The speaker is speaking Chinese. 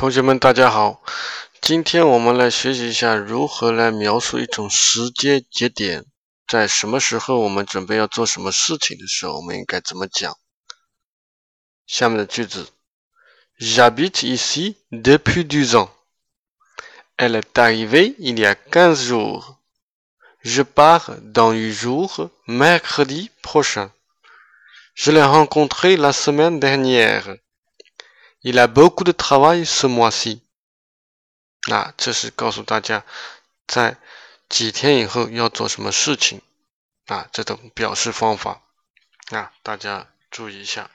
同学们，大家好。今天我们来学习一下如何来描述一种时间节点，在什么时候我们准备要做什么事情的时候，我们应该怎么讲？下面的句子：J'habite ici depuis deux ans. Elle est arrivée il y a quinze jours. Je pars dans huit jours, mercredi prochain. Je l'ai rencontrée la semaine dernière. Il a beaucoup de travail ce mois-ci. 啊，这是告诉大家在几天以后要做什么事情啊，这种表示方法啊，大家注意一下。